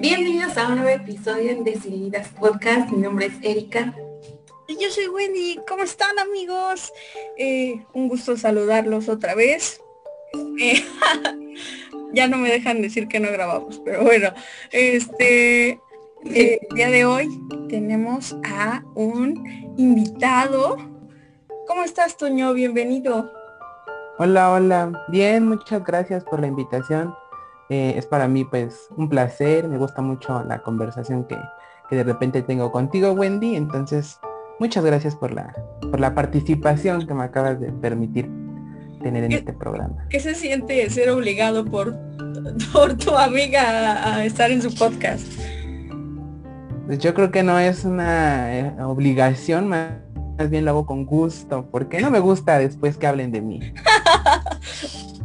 Bienvenidos a un nuevo episodio en Decididas Podcast. Mi nombre es Erika. Y yo soy Wendy. ¿Cómo están amigos? Eh, un gusto saludarlos otra vez. Eh, ya no me dejan decir que no grabamos, pero bueno, este eh, el día de hoy tenemos a un invitado. ¿Cómo estás, Toño? Bienvenido. Hola, hola. Bien, muchas gracias por la invitación. Eh, es para mí pues un placer, me gusta mucho la conversación que, que, de repente tengo contigo, Wendy. Entonces, muchas gracias por la, por la participación que me acabas de permitir tener en este programa. ¿Qué se siente ser obligado por, por tu amiga a estar en su podcast? Pues yo creo que no es una eh, obligación, más, más bien lo hago con gusto, porque no me gusta después que hablen de mí.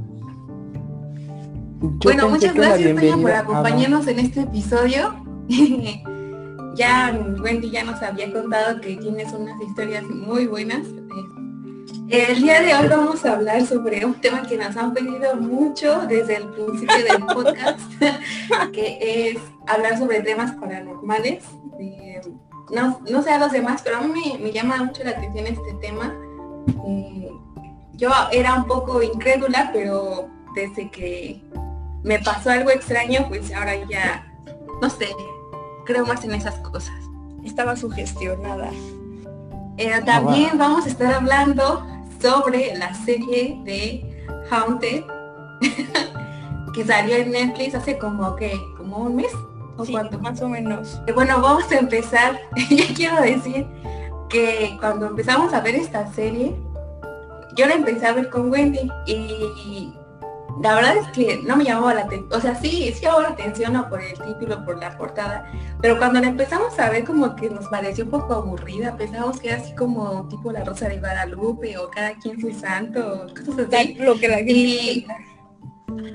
bueno, muchas gracias por acompañarnos en este episodio. ya Wendy ya nos había contado que tienes unas historias muy buenas. El día de hoy vamos a hablar sobre un tema que nos han pedido mucho desde el principio del podcast, que es hablar sobre temas paranormales. no, no sé a los demás, pero a mí me, llama mucho la atención este tema. Eh, yo era un poco incrédula, pero desde que me pasó algo extraño, pues ahora ya, no sé, creo más en esas cosas. Estaba sugestionada. Eh, también ah, vamos a estar hablando sobre la serie de Haunted que salió en Netflix hace como que como un mes o cuánto más o menos. Eh, bueno, vamos a empezar. ya quiero decir que cuando empezamos a ver esta serie, yo la empecé a ver con Wendy y la verdad es que no me llamaba la atención, o sea, sí, sí llamaba la atención ¿no? por el título, por la portada, pero cuando la empezamos a ver como que nos pareció un poco aburrida, pensábamos que era así como tipo la Rosa de Guadalupe o cada quien su santo, cosas así. Lo que la y,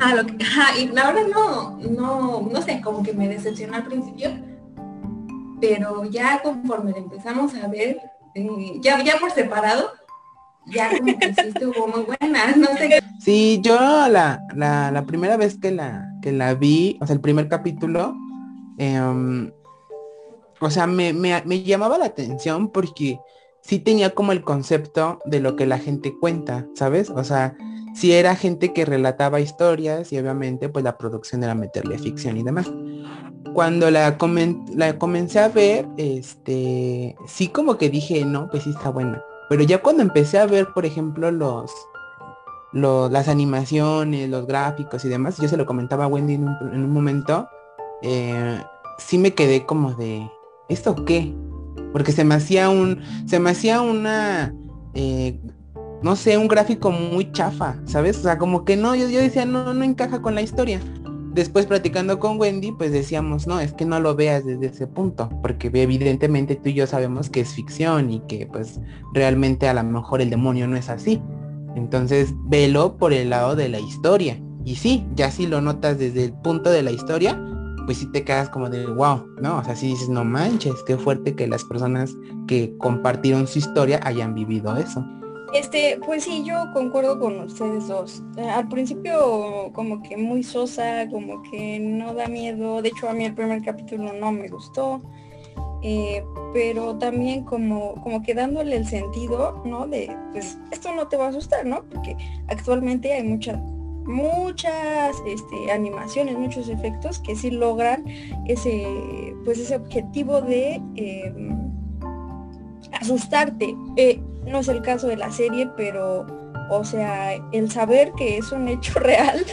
ah, lo que, y la verdad no, no, no sé, como que me decepcionó al principio, pero ya conforme la empezamos a ver, eh, ya, ya por separado, ya como que sí estuvo muy buena, no sé. Sí, yo la, la, la, primera vez que la, que la vi, o sea, el primer capítulo, eh, o sea, me, me, me, llamaba la atención porque sí tenía como el concepto de lo que la gente cuenta, ¿sabes? O sea, sí era gente que relataba historias y obviamente pues la producción era meterle ficción y demás. Cuando la, comen la comencé a ver, este, sí como que dije, no, pues sí está buena. Pero ya cuando empecé a ver, por ejemplo, los, las animaciones, los gráficos y demás, yo se lo comentaba a Wendy en un, momento, eh, sí me quedé como de, ¿esto qué? Porque se me hacía un, se me hacía una, eh, no sé, un gráfico muy chafa, ¿sabes? O sea, como que no, yo, yo decía, no, no encaja con la historia después platicando con Wendy, pues decíamos, no, es que no lo veas desde ese punto, porque evidentemente tú y yo sabemos que es ficción y que pues realmente a lo mejor el demonio no es así. Entonces, velo por el lado de la historia. Y sí, ya si lo notas desde el punto de la historia, pues sí te quedas como de wow, ¿no? O sea, si dices, no manches, qué fuerte que las personas que compartieron su historia hayan vivido eso. Este, pues sí, yo concuerdo con ustedes dos. Eh, al principio como que muy sosa, como que no da miedo. De hecho, a mí el primer capítulo no me gustó. Eh, pero también como, como que dándole el sentido, ¿no? De, pues esto no te va a asustar, ¿no? Porque actualmente hay muchas, muchas este, animaciones, muchos efectos que sí logran ese, pues ese objetivo de em, asustarte. Eh, no es el caso de la serie, pero, o sea, el saber que es un hecho real,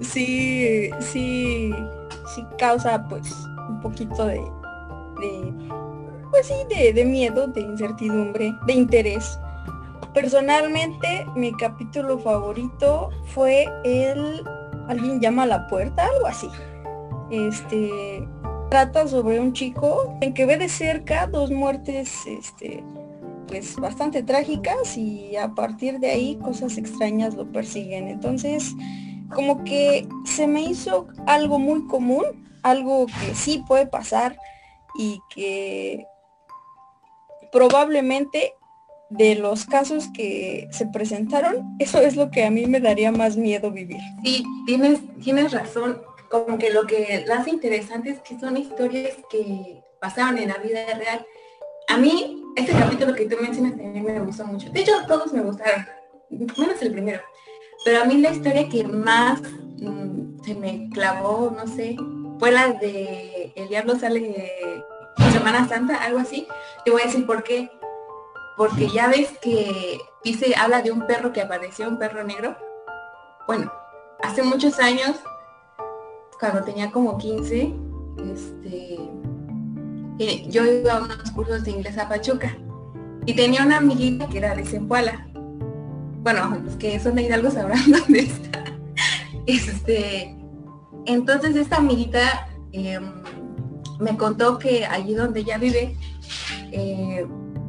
sí, sí, sí causa pues un poquito de, pues sí, de, de miedo, de incertidumbre, de interés. Personalmente, mi capítulo favorito fue el alguien llama a la puerta, algo así. Este trata sobre un chico en que ve de cerca dos muertes este, pues bastante trágicas y a partir de ahí cosas extrañas lo persiguen. Entonces, como que se me hizo algo muy común, algo que sí puede pasar y que probablemente de los casos que se presentaron, eso es lo que a mí me daría más miedo vivir. Sí, tienes, tienes razón. como que lo que la hace interesante es que son historias que pasaban en la vida real. A mí, este capítulo que tú mencionas también me gustó mucho. De hecho, todos me gustaron, menos el primero. Pero a mí la historia que más mm, se me clavó, no sé, fue la de El Diablo sale Semana Santa, algo así. Te voy a decir por qué. Porque ya ves que dice, habla de un perro que apareció, un perro negro. Bueno, hace muchos años, cuando tenía como 15, este, yo iba a unos cursos de inglés a Pachuca y tenía una amiguita que era de Zempoala. Bueno, los que son de Hidalgo sabrán dónde está. Este, entonces esta amiguita em, me contó que allí donde ella vive eh,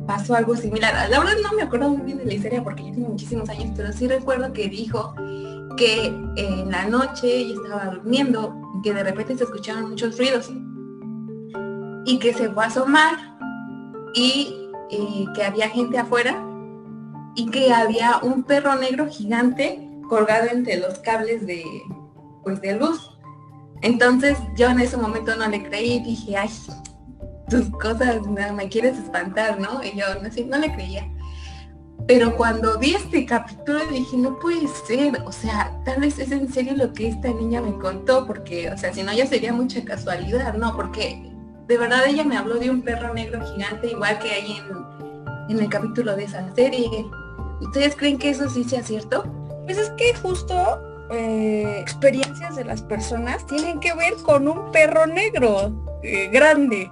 pasó algo similar. La verdad no me acuerdo muy bien de la historia porque yo tengo muchísimos años, pero sí recuerdo que dijo que en la noche ella estaba durmiendo y que de repente se escucharon muchos ruidos y que se fue a asomar y, que había gente afuera y que había un perro negro gigante colgado entre los cables de pues de luz. Entonces yo en ese momento no le creí dije, ay, tus cosas me quieres espantar, ¿no? Y yo no, sé, no le creía. Pero cuando vi este capítulo dije, no puede ser, o sea, tal vez es en serio lo que esta niña me contó, porque, o sea, si no ya sería mucha casualidad, ¿no? Porque de verdad ella me habló de un perro negro gigante, igual que hay en, en el capítulo de esa serie. ¿Ustedes creen que eso sí sea cierto? Pues es que justo eh, experiencias de las personas tienen que ver con un perro negro eh, grande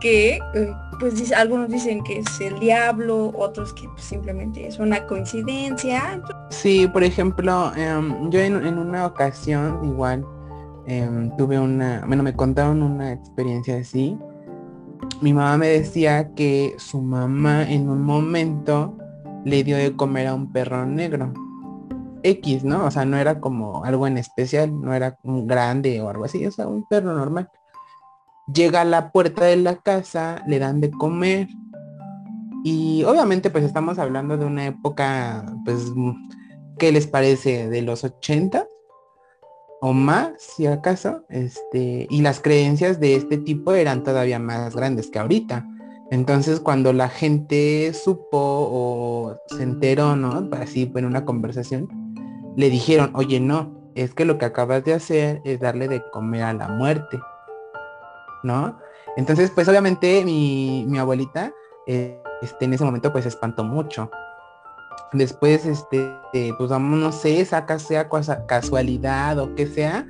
que eh, pues algunos dicen que es el diablo, otros que pues, simplemente es una coincidencia. Sí, por ejemplo, em, yo en, en, una ocasión igual em, tuve una, bueno, me contaron una experiencia así. Mi mamá me decía que su mamá en un momento le dio de comer a un perro negro X, ¿no? O sea, no era como algo en especial, no era un grande o algo así, o sea, un perro normal. Llega a la puerta de la casa, le dan de comer y obviamente pues estamos hablando de una época, pues, ¿qué les parece? De los 80 o más, si acaso, este, y las creencias de este tipo eran todavía más grandes que ahorita. Entonces cuando la gente supo o se enteró, ¿no? Así en una conversación, le dijeron, oye, no, es que lo que acabas de hacer es darle de comer a la muerte, ¿no? Entonces, pues obviamente mi, abuelita, eh, este, en ese momento pues espantó mucho. Después, este, pues vamos, no sé, saca sea casualidad o que sea,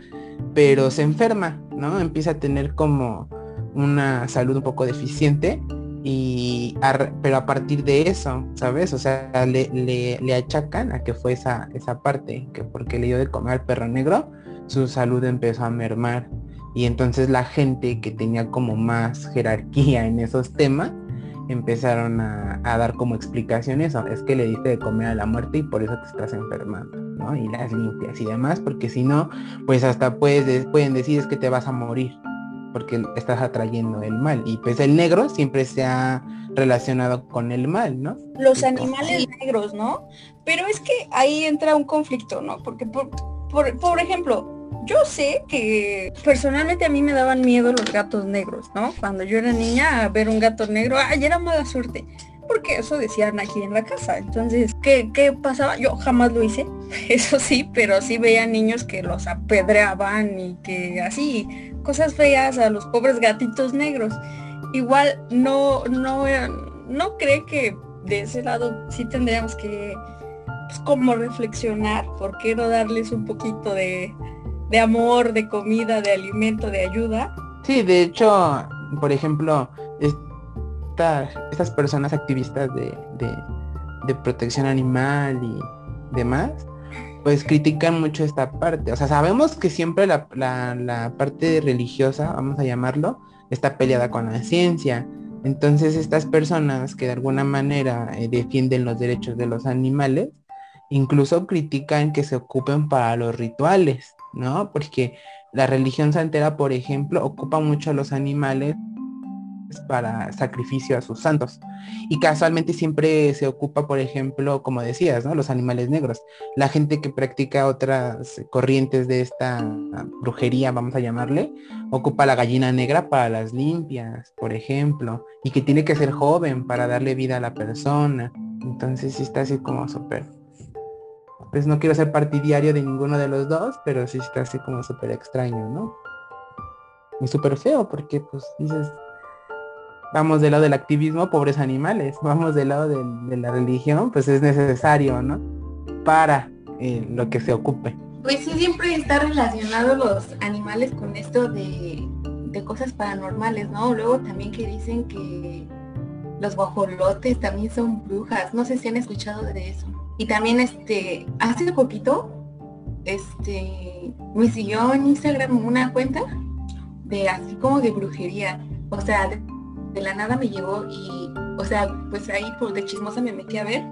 pero se enferma, ¿no? Empieza a tener como una salud un poco deficiente y pero a partir de eso, ¿sabes? O sea, le, le, achacan a que fue esa, esa parte, que porque le dio de comer al perro negro, su salud empezó a mermar. Y entonces la gente que tenía como más jerarquía en esos temas, empezaron a, dar como explicaciones, es que le diste de comer a la muerte y por eso te estás enfermando, ¿no? Y las limpias y demás, porque si no, pues hasta puedes, pueden decir es que te vas a morir, porque estás atrayendo el mal. Y pues el negro siempre se ha relacionado con el mal, ¿no? Los animales negros, ¿no? Pero es que ahí entra un conflicto, ¿no? Porque por, por, ejemplo, yo sé que personalmente a mí me daban miedo los gatos negros, ¿no? Cuando yo era niña, a ver un gato negro, ay, era mala suerte. Porque eso decían aquí en la casa. Entonces, ¿qué, ¿qué pasaba? Yo jamás lo hice, eso sí, pero sí veía niños que los apedreaban y que así, cosas feas a los pobres gatitos negros. Igual no, no, no cree que de ese lado sí tendríamos que pues, como reflexionar, ¿por qué no darles un poquito de, de amor, de comida, de alimento, de ayuda? Sí, de hecho, por ejemplo, estas personas activistas de, de, protección animal y demás, pues critican mucho esta parte. O sea, sabemos que siempre la, parte religiosa, vamos a llamarlo, está peleada con la ciencia. Entonces estas personas que de alguna manera eh, defienden los derechos de los animales, incluso critican que se ocupen para los rituales, ¿no? Porque la religión santera, por ejemplo, ocupa mucho a los animales para sacrificio a sus santos. Y casualmente siempre se ocupa, por ejemplo, como decías, ¿no? Los animales negros. La gente que practica otras corrientes de esta brujería, vamos a llamarle, ocupa la gallina negra para las limpias, por ejemplo, y que tiene que ser joven para darle vida a la persona. Entonces sí está así como súper. Pues no quiero ser partidario de ninguno de los dos, pero sí está así como súper extraño, ¿no? Y súper feo porque pues dices, vamos del lado del activismo, pobres animales, vamos del lado de, la religión, pues es necesario, ¿no? Para eh, lo que se ocupe. Pues sí, siempre está relacionado los animales con esto de, de cosas paranormales, ¿no? Luego también que dicen que los guajolotes también son brujas, no sé si han escuchado de eso. Y también este, hace poquito, este, me siguió en Instagram una cuenta de así como de brujería. O sea, de, la nada me llegó y, o sea, pues ahí por de chismosa me metí a ver.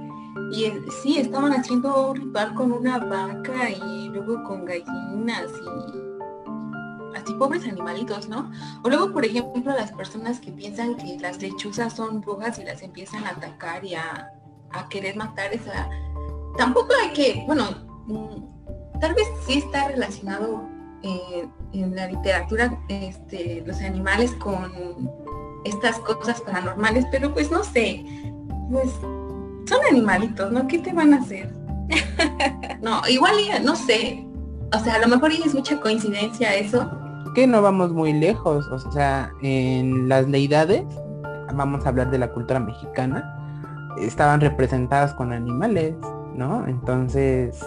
Y sí, estaban haciendo un ritual con una vaca y luego con gallinas y así pobres animalitos, ¿no? O luego, por ejemplo, las personas que piensan que las lechuzas son brujas y las empiezan a atacar y a, a querer matar, esa tampoco hay que, bueno, mm, tal vez sí está relacionado eh, en la literatura este, los animales con estas cosas paranormales, pero pues no sé, pues son animalitos, ¿no? ¿Qué te van a hacer? no, igual no sé, o sea, a lo mejor es mucha coincidencia eso. Que no vamos muy lejos, o sea, en las deidades, vamos a hablar de la cultura mexicana, estaban representadas con animales, ¿no? Entonces,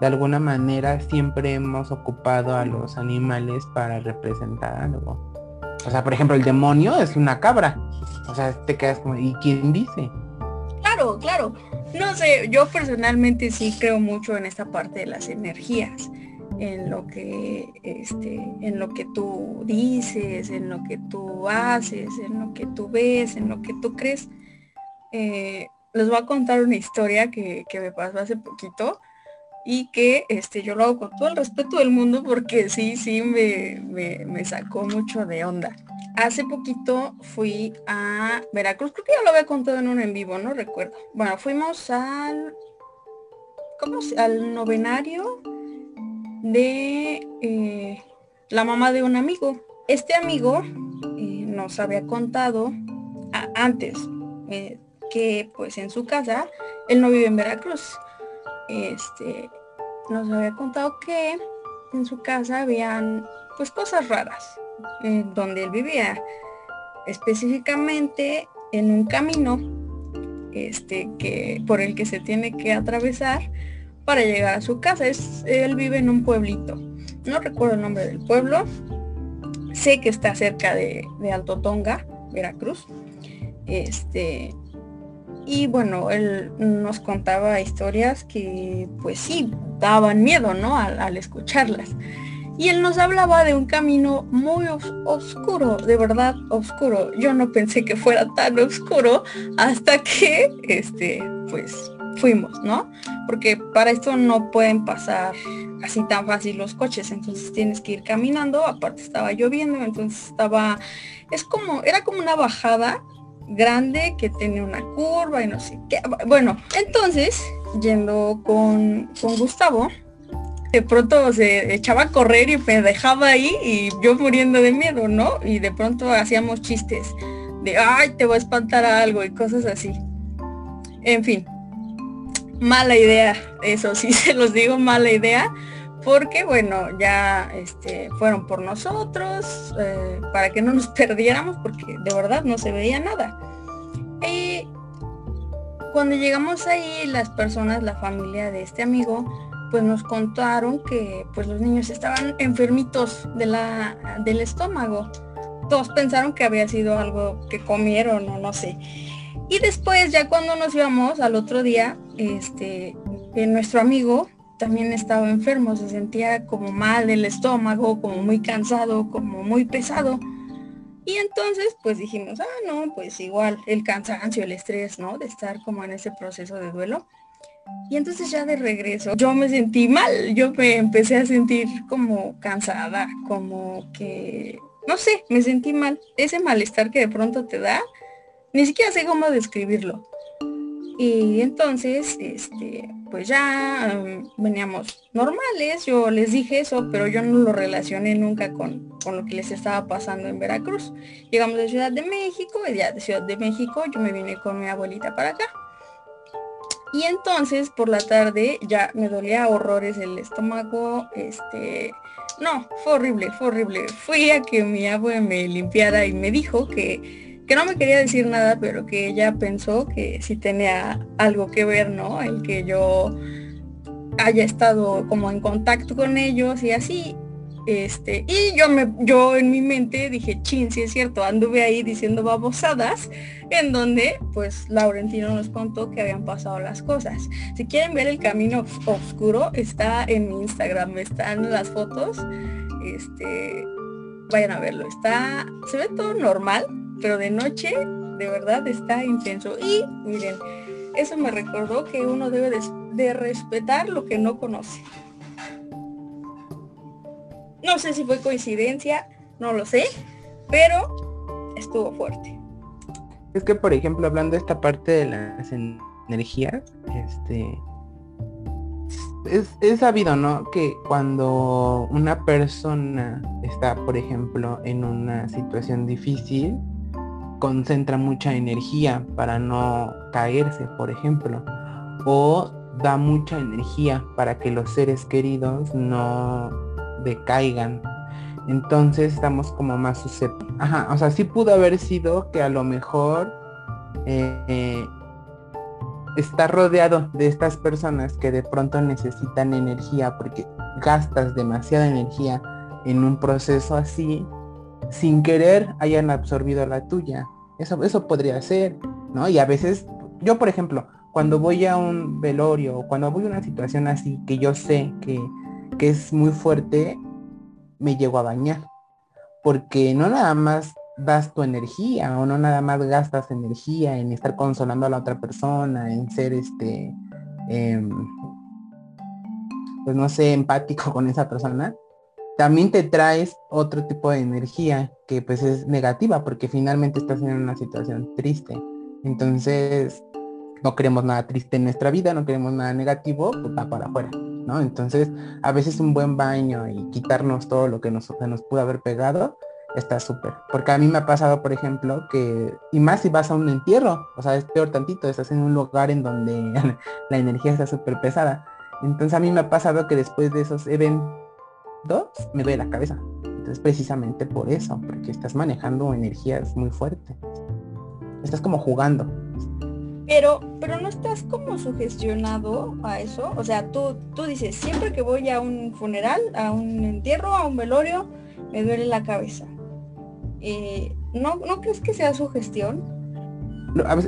de alguna manera siempre hemos ocupado a los animales para representar algo. O sea, por ejemplo, el demonio es una cabra. O sea, te quedas como, ¿y quién dice? Claro, claro. No sé, yo personalmente sí creo mucho en esta parte de las energías, en lo que, este, en lo que tú dices, en lo que tú haces, en lo que tú ves, en lo que tú crees. Eh, les voy a contar una historia que, que me pasó hace poquito y que este, yo lo hago con todo el respeto del mundo porque sí, sí me, me, sacó mucho de onda. Hace poquito fui a Veracruz, creo que ya lo había contado en un en vivo, no recuerdo. Bueno, fuimos al, ¿cómo se, al novenario de eh, la mamá de un amigo. Este amigo eh, nos había contado antes eh, que pues en su casa, él no vive en Veracruz. Este, nos había contado que en su casa habían pues cosas raras donde él vivía. Específicamente en un camino este que por el que se tiene que atravesar para llegar a su casa. Es él vive en un pueblito. No recuerdo el nombre del pueblo. Sé que está cerca de, de Alto Tonga Veracruz. Este y bueno, él nos contaba historias que pues sí, daban miedo, ¿no? Al, escucharlas. Y él nos hablaba de un camino muy oscuro, de verdad oscuro. Yo no pensé que fuera tan oscuro hasta que, este, pues fuimos, ¿no? Porque para esto no pueden pasar así tan fácil los coches, entonces tienes que ir caminando, aparte estaba lloviendo, entonces estaba, es como, era como una bajada grande que tiene una curva y no sé qué. Bueno, entonces, yendo con, con Gustavo, de pronto se echaba a correr y me dejaba ahí y yo muriendo de miedo, ¿no? Y de pronto hacíamos chistes de, ay, te voy a espantar algo y cosas así. En fin, mala idea, eso sí se los digo, mala idea, porque bueno, ya este, fueron por nosotros, eh, para que no nos perdiéramos, porque de verdad no se veía nada. Y cuando llegamos ahí, las personas, la familia de este amigo, pues nos contaron que pues los niños estaban enfermitos de la, del estómago. Todos pensaron que había sido algo que comieron o no sé. Y después, ya cuando nos íbamos al otro día, este, nuestro amigo también estaba enfermo, se sentía como mal del estómago, como muy cansado, como muy pesado. Y entonces pues dijimos, ah, no, pues igual el cansancio, el estrés, ¿no? De estar como en ese proceso de duelo. Y entonces ya de regreso yo me sentí mal, yo me empecé a sentir como cansada, como que no sé, me sentí mal. Ese malestar que de pronto te da, ni siquiera sé cómo describirlo. Y entonces, este, pues ya um, veníamos normales, yo les dije eso, pero yo no lo relacioné nunca con, con, lo que les estaba pasando en Veracruz. Llegamos de Ciudad de México, y ya de Ciudad de México yo me vine con mi abuelita para acá. Y entonces por la tarde ya me dolía horrores el estómago, este, no, fue horrible, fue horrible. Fui a que mi abuela me limpiara y me dijo que que no me quería decir nada, pero que ella pensó que sí tenía algo que ver, ¿no? El que yo haya estado como en contacto con ellos y así. Este, y yo me, yo en mi mente dije, chin, sí es cierto, anduve ahí diciendo babosadas, en donde pues Laurentino nos contó que habían pasado las cosas. Si quieren ver el camino oscuro, está en mi Instagram, están las fotos. Este, vayan a verlo. Está, se ve todo normal, pero de noche de verdad está intenso. Y miren, eso me recordó que uno debe de, respetar lo que no conoce. No sé si fue coincidencia, no lo sé, pero estuvo fuerte. Es que, por ejemplo, hablando de esta parte de las energías, este, es, es, sabido, ¿no? Que cuando una persona está, por ejemplo, en una situación difícil, concentra mucha energía para no caerse, por ejemplo, o da mucha energía para que los seres queridos no decaigan. Entonces estamos como más susceptibles. Ajá, o sea, sí pudo haber sido que a lo mejor eh, está rodeado de estas personas que de pronto necesitan energía porque gastas demasiada energía en un proceso así sin querer hayan absorbido la tuya. Eso, eso podría ser, ¿no? Y a veces, yo por ejemplo, cuando voy a un velorio o cuando voy a una situación así que yo sé que, que es muy fuerte, me llego a bañar. Porque no nada más das tu energía o no nada más gastas energía en estar consolando a la otra persona, en ser este, em, pues no sé, empático con esa persona, también te traes otro tipo de energía que pues es negativa porque finalmente estás en una situación triste. Entonces, no queremos nada triste en nuestra vida, no queremos nada negativo, pues va para afuera, ¿no? Entonces, a veces un buen baño y quitarnos todo lo que nos, nos pudo haber pegado, está súper. Porque a mí me ha pasado, por ejemplo, que, y más si vas a un entierro, o sea, es peor tantito, estás en un lugar en donde la energía está súper pesada. Entonces a mí me ha pasado que después de esos eventos, dos, me duele la cabeza. Entonces precisamente por eso, porque estás manejando energías muy fuertes. Estás como jugando. Pero, pero no estás como sugestionado a eso. O sea, tú, tú dices, siempre que voy a un funeral, a un entierro, a un velorio, me duele la cabeza. Eh, ¿no, ¿No crees que sea sugestión?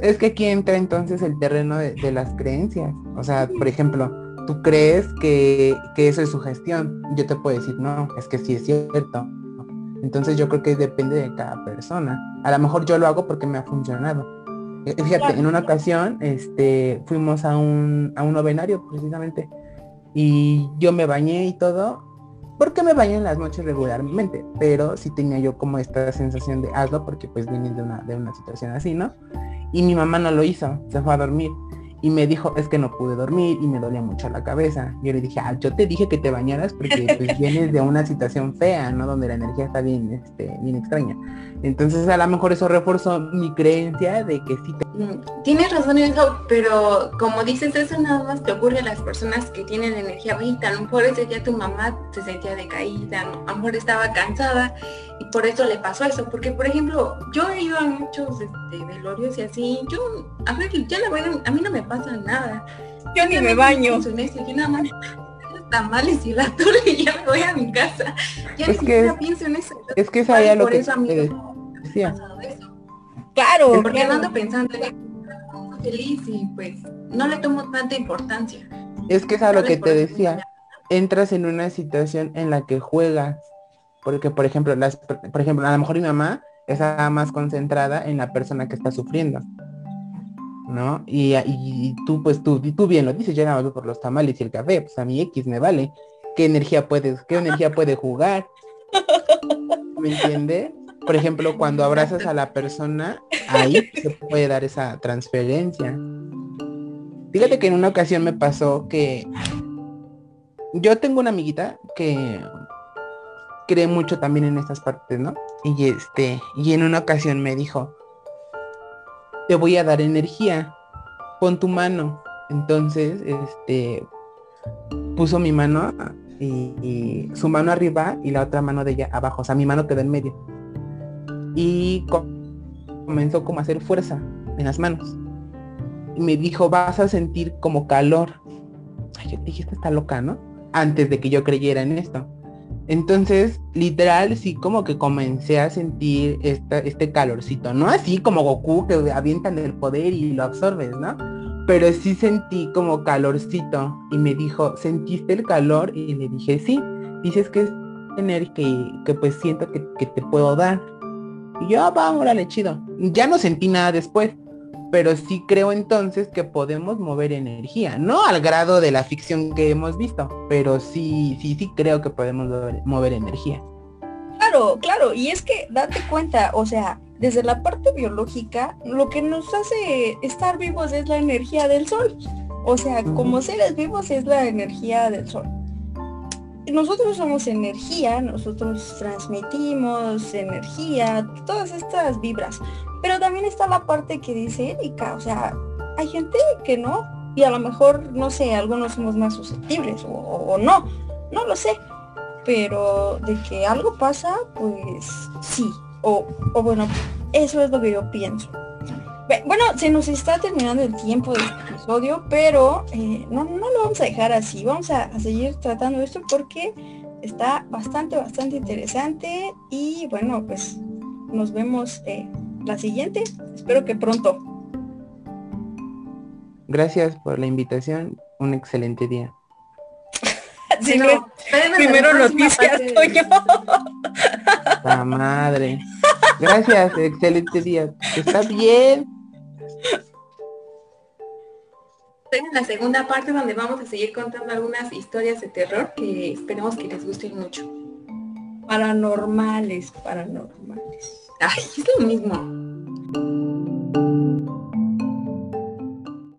Es que aquí entra entonces el terreno de, de las creencias. O sea, por ejemplo, tú crees que, eso es su gestión. Yo te puedo decir, no, es que sí es cierto. Entonces yo creo que depende de cada persona. A lo mejor yo lo hago porque me ha funcionado. Eh, fíjate, en una ocasión este, fuimos a un, a un novenario precisamente y yo me bañé y todo, porque me bañé en las noches regularmente, pero sí tenía yo como esta sensación de hazlo porque pues vienes de una, de una situación así, ¿no? Y mi mamá no lo hizo, se fue a dormir y me dijo, es que no pude dormir y me dolía mucho la cabeza. Yo le dije, ah, yo te dije que te bañaras porque pues, vienes de una situación fea, ¿no? Donde la energía está bien, este, bien extraña. Entonces a lo mejor eso reforzó mi creencia de que sí te... Mm, tienes razón en eso, pero como dices, eso nada más te ocurre a las personas que tienen energía bajita. A lo mejor ese día tu mamá se sentía decaída, a lo mejor estaba cansada y por eso le pasó eso. Porque, por ejemplo, yo he ido a muchos este, velorios y así, yo, a ver, ya la a, a mí no me pasa nada. Yo ni me baño. Yo nada más tamales y la torre y ya me voy a mi casa. Ya es ni que, pienso en eso. Es que sabía lo que Claro. Porque no ando pensando en feliz y pues no le tomo tanta importancia. Es que es a lo que te decía. Entras en una situación en la que juegas. Porque, por ejemplo, las, por ejemplo, a lo mejor mi mamá está más concentrada en la persona que está sufriendo. ¿No? Y, y, tú, pues tú, tú bien lo dices, yo nada por los tamales y el café, pues a mi X me vale. ¿Qué energía puedes, qué energía puede jugar? ¿Me entiende? Por ejemplo, cuando abrazas a la persona, ahí se puede dar esa transferencia. Fíjate que en una ocasión me pasó que yo tengo una amiguita que cree mucho también en estas partes, ¿no? Y este, y en una ocasión me dijo, te voy a dar energía, pon tu mano. Entonces, este, puso mi mano y, su mano arriba y la otra mano de ella abajo. O sea, mi mano quedó en medio. Y comenzó como a hacer fuerza en las manos. Y me dijo, vas a sentir como calor. Ay, yo dije, esta está loca, ¿no? Antes de que yo creyera en esto. Entonces, literal, sí como que comencé a sentir este calorcito. No así como Goku que avientan el poder y lo absorbes, ¿no? Pero sí sentí como calorcito. Y me dijo, ¿sentiste el calor? Y le dije, sí. Dices que es tener que, que pues siento que, que, te puedo dar. Y yo, ah, vamos, órale, chido. Ya no sentí nada después pero sí creo entonces que podemos mover energía, no al grado de la ficción que hemos visto, pero sí, sí, sí creo que podemos mover, energía. Claro, claro, y es que date cuenta, o sea, desde la parte biológica, lo que nos hace estar vivos es la energía del sol. O sea, como seres vivos es la energía del sol. Nosotros somos energía, nosotros transmitimos energía, todas estas vibras. Pero también está la parte que dice Erika, o sea, hay gente que no, y a lo mejor, no sé, algunos somos más susceptibles o, no, no lo sé. Pero de que algo pasa, pues sí. O, bueno, eso es lo que yo pienso. Bueno, se nos está terminando el tiempo de este episodio, pero eh, no, no lo vamos a dejar así. Vamos a, seguir tratando esto porque está bastante, bastante interesante. Y bueno, pues nos vemos eh, la siguiente. Espero que pronto. Gracias por la invitación. Un excelente día. primero noticias, yo. La madre. Gracias, excelente día. Está bien. en la segunda parte donde vamos a seguir contando algunas historias de terror que esperemos que les gusten mucho. Paranormales, paranormales. Ay, es lo mismo.